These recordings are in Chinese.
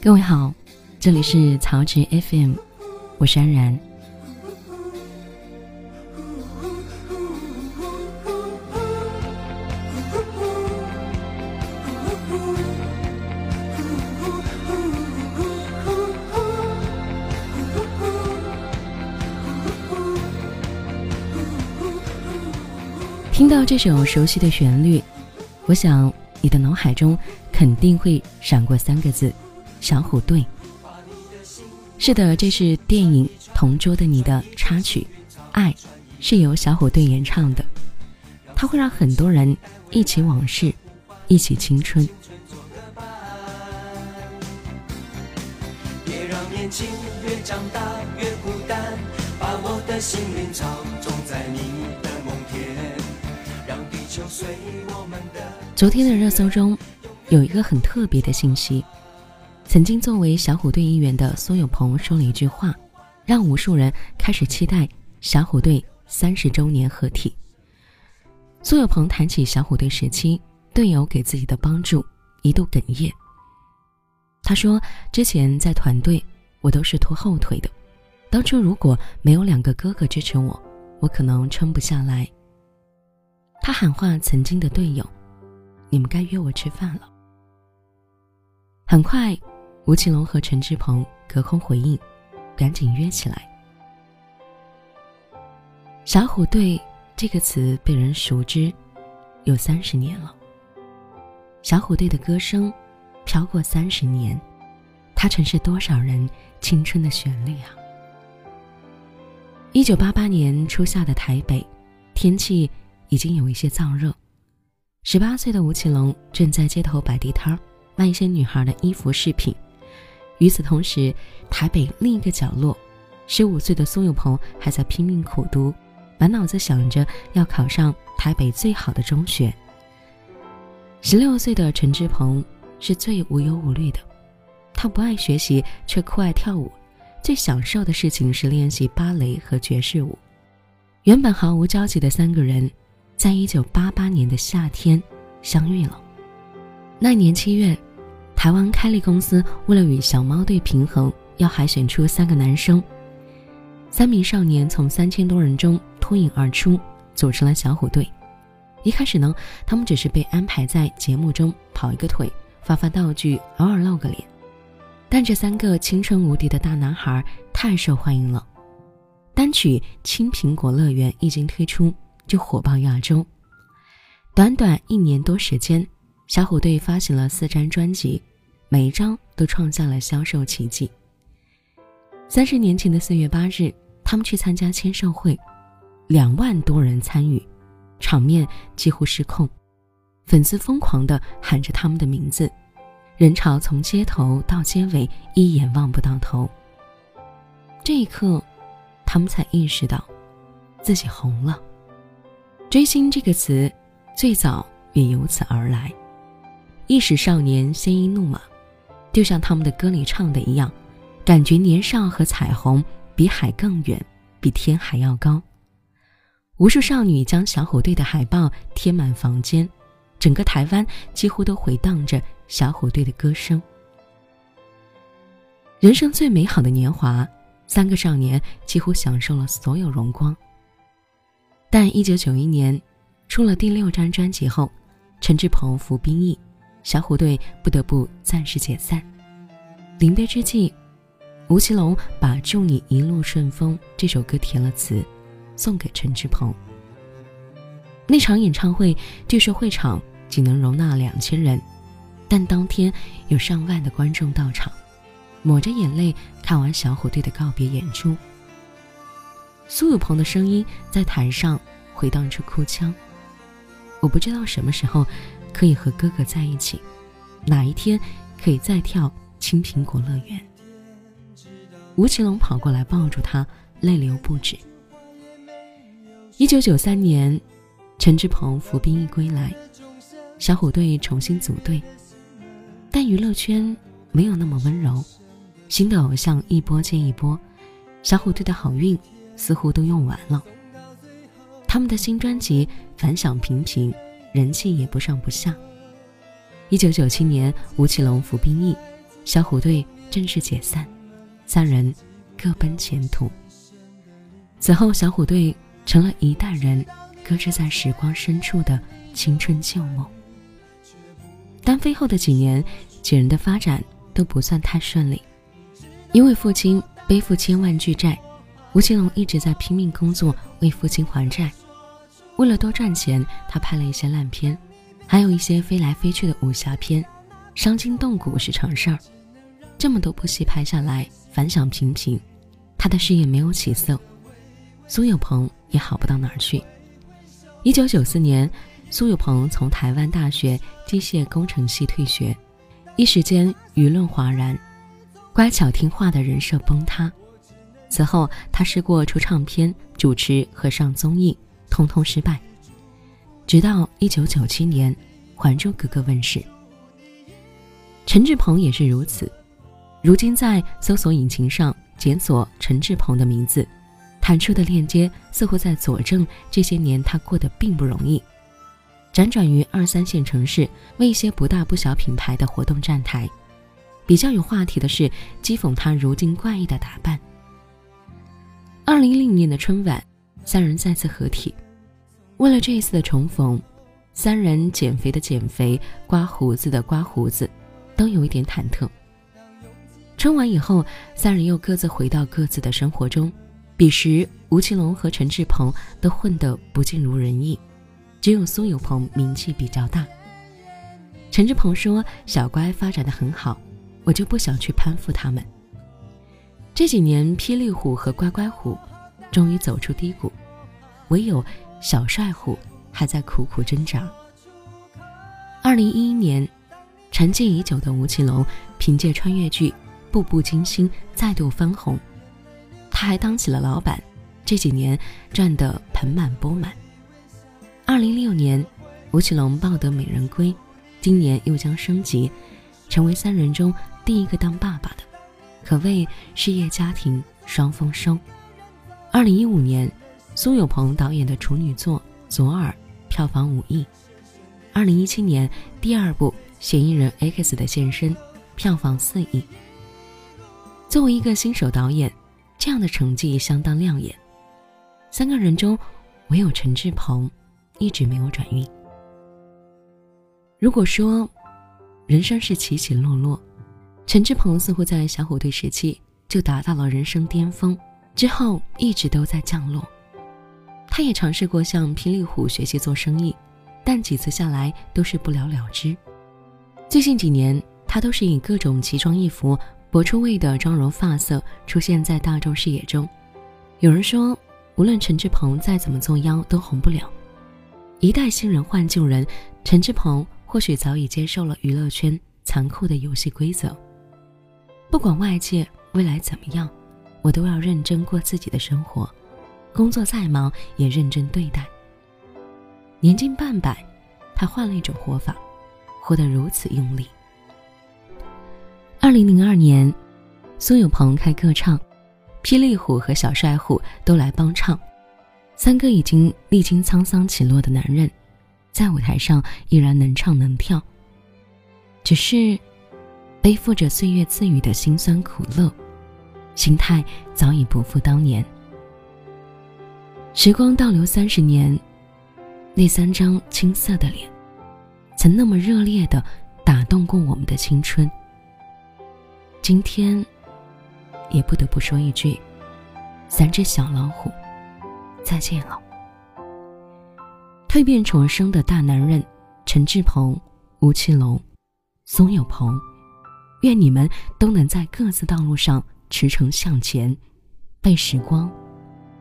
各位好，这里是曹植 FM，我是安然。听到这首熟悉的旋律，我想你的脑海中肯定会闪过三个字。小虎队，是的，这是电影《同桌的你》的插曲，《爱》是由小虎队演唱的，它会让很多人忆起往事，忆起青春。别让年轻越长大越孤单，把我的心灵操种在你的梦田，让地球随我们的。昨天的热搜中有一个很特别的信息。曾经作为小虎队一员的苏有朋说了一句话，让无数人开始期待小虎队三十周年合体。苏有朋谈起小虎队时期队友给自己的帮助，一度哽咽。他说：“之前在团队，我都是拖后腿的。当初如果没有两个哥哥支持我，我可能撑不下来。”他喊话曾经的队友：“你们该约我吃饭了。”很快。吴奇隆和陈志朋隔空回应，赶紧约起来。小虎队这个词被人熟知有三十年了。小虎队的歌声飘过三十年，它曾是多少人青春的旋律啊！一九八八年初夏的台北，天气已经有一些燥热。十八岁的吴奇隆正在街头摆地摊儿，卖一些女孩的衣服饰品。与此同时，台北另一个角落，十五岁的苏有朋还在拼命苦读，满脑子想着要考上台北最好的中学。十六岁的陈志朋是最无忧无虑的，他不爱学习，却酷爱跳舞，最享受的事情是练习芭蕾和爵士舞。原本毫无交集的三个人，在一九八八年的夏天相遇了。那年七月。台湾开立公司为了与小猫队平衡，要海选出三个男生。三名少年从三千多人中脱颖而出，组成了小虎队。一开始呢，他们只是被安排在节目中跑一个腿、发发道具、偶尔露个脸。但这三个青春无敌的大男孩太受欢迎了，单曲《青苹果乐园》一经推出就火爆亚洲。短短一年多时间，小虎队发行了四张专辑。每一张都创下了销售奇迹。三十年前的四月八日，他们去参加签售会，两万多人参与，场面几乎失控，粉丝疯狂地喊着他们的名字，人潮从街头到街尾一眼望不到头。这一刻，他们才意识到自己红了。追星这个词，最早也由此而来。一时少年，鲜衣怒马。就像他们的歌里唱的一样，感觉年少和彩虹比海更远，比天还要高。无数少女将小虎队的海报贴满房间，整个台湾几乎都回荡着小虎队的歌声。人生最美好的年华，三个少年几乎享受了所有荣光。但一九九一年，出了第六张专辑后，陈志朋服兵役。小虎队不得不暂时解散。临别之际，吴奇隆把《祝你一路顺风》这首歌填了词，送给陈志朋。那场演唱会据说会场仅能容纳两千人，但当天有上万的观众到场，抹着眼泪看完小虎队的告别演出。苏有朋的声音在台上回荡出哭腔。我不知道什么时候。可以和哥哥在一起，哪一天可以再跳青苹果乐园？吴奇隆跑过来抱住他，泪流不止。一九九三年，陈志朋服兵役归来，小虎队重新组队，但娱乐圈没有那么温柔，新的偶像一波接一波，小虎队的好运似乎都用完了。他们的新专辑反响平平。人气也不上不下。一九九七年，吴奇隆服兵役，小虎队正式解散，三人各奔前途。此后，小虎队成了一代人搁置在时光深处的青春旧梦。单飞后的几年，几人的发展都不算太顺利，因为父亲背负千万巨债，吴奇隆一直在拼命工作为父亲还债。为了多赚钱，他拍了一些烂片，还有一些飞来飞去的武侠片，伤筋动骨是常事儿。这么多部戏拍下来，反响平平，他的事业没有起色。苏有朋也好不到哪儿去。一九九四年，苏有朋从台湾大学机械工程系退学，一时间舆论哗然，乖巧听话的人设崩塌。此后，他试过出唱片、主持和上综艺，通通失败。直到一九九七年，《还珠格格》问世，陈志朋也是如此。如今在搜索引擎上检索陈志朋的名字，弹出的链接似乎在佐证这些年他过得并不容易。辗转于二三线城市，为一些不大不小品牌的活动站台。比较有话题的是讥讽他如今怪异的打扮。二零一零年的春晚，三人再次合体。为了这一次的重逢，三人减肥的减肥，刮胡子的刮胡子，都有一点忐忑。春晚以后，三人又各自回到各自的生活中。彼时，吴奇隆和陈志朋都混得不尽如人意，只有苏有朋名气比较大。陈志朋说：“小乖发展的很好，我就不想去攀附他们。”这几年，霹雳虎和乖乖虎终于走出低谷，唯有小帅虎还在苦苦挣扎。二零一一年，沉寂已久的吴奇隆凭借穿越剧。步步惊心再度翻红，他还当起了老板，这几年赚得盆满钵满。二零零六年，吴奇隆抱得美人归，今年又将升级，成为三人中第一个当爸爸的，可谓事业家庭双丰收。二零一五年，苏有朋导演的处女作《左耳》票房五亿。二零一七年，第二部《嫌疑人 X 的现身》票房四亿。作为一个新手导演，这样的成绩相当亮眼。三个人中，唯有陈志朋一直没有转运。如果说人生是起起落落，陈志朋似乎在小虎队时期就达到了人生巅峰，之后一直都在降落。他也尝试过向霹雳虎学习做生意，但几次下来都是不了了之。最近几年，他都是以各种奇装异服。博出位的妆容发色出现在大众视野中，有人说，无论陈志朋再怎么作妖都红不了。一代新人换旧人，陈志朋或许早已接受了娱乐圈残酷的游戏规则。不管外界未来怎么样，我都要认真过自己的生活，工作再忙也认真对待。年近半百，他换了一种活法，活得如此用力。二零零二年，苏有朋开歌唱，霹雳虎和小帅虎都来帮唱。三个已经历经沧桑起落的男人，在舞台上依然能唱能跳。只是背负着岁月赐予的辛酸苦乐，心态早已不复当年。时光倒流三十年，那三张青涩的脸，曾那么热烈的打动过我们的青春。今天，也不得不说一句：“三只小老虎，再见了。”蜕变重生的大男人陈志朋、吴奇隆、苏有朋，愿你们都能在各自道路上驰骋向前，被时光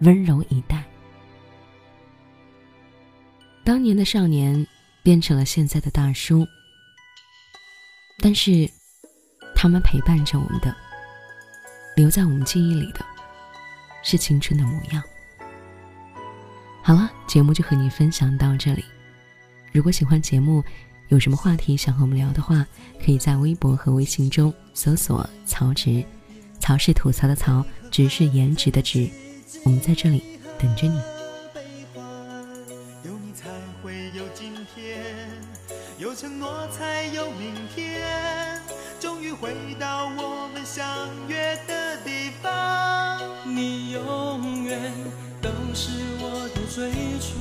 温柔以待。当年的少年变成了现在的大叔，但是。他们陪伴着我们的，留在我们记忆里的，是青春的模样。好了，节目就和你分享到这里。如果喜欢节目，有什么话题想和我们聊的话，可以在微博和微信中搜索“曹植”，曹是吐槽的曹，植是颜值的植。我们在这里等着你。有你才会有今天，有承诺才有明天。终于回到我们相约的地方。你永远都是我的最初，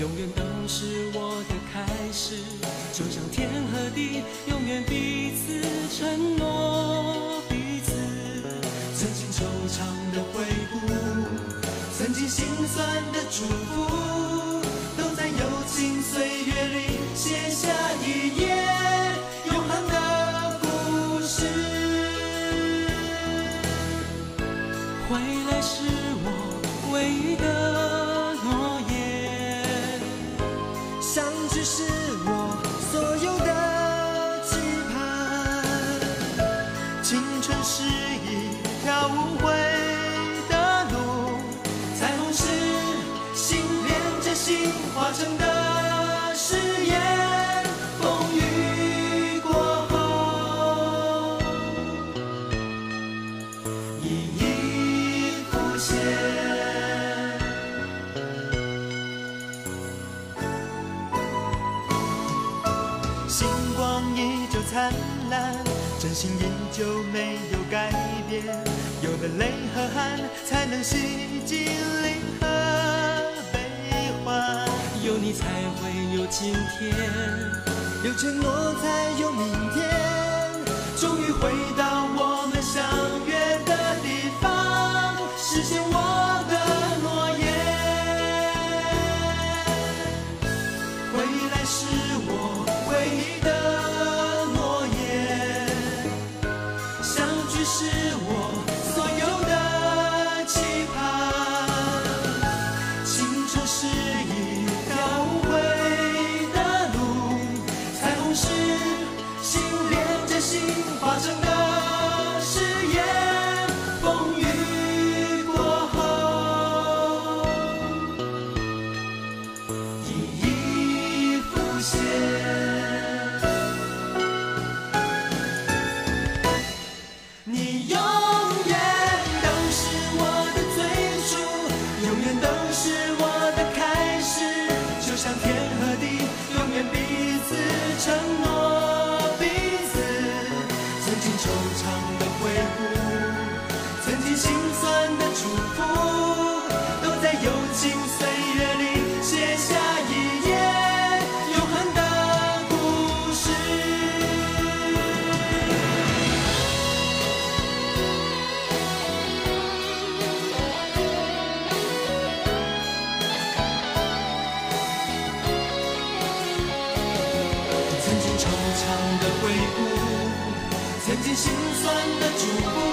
永远都是我的开始，就像天和地，永远彼此承诺心酸的祝福，都在友情岁月里写下一页永恒的故事。回来是我唯一的洗净离合悲欢。有你才会有今天。有承诺才有明天。真的就不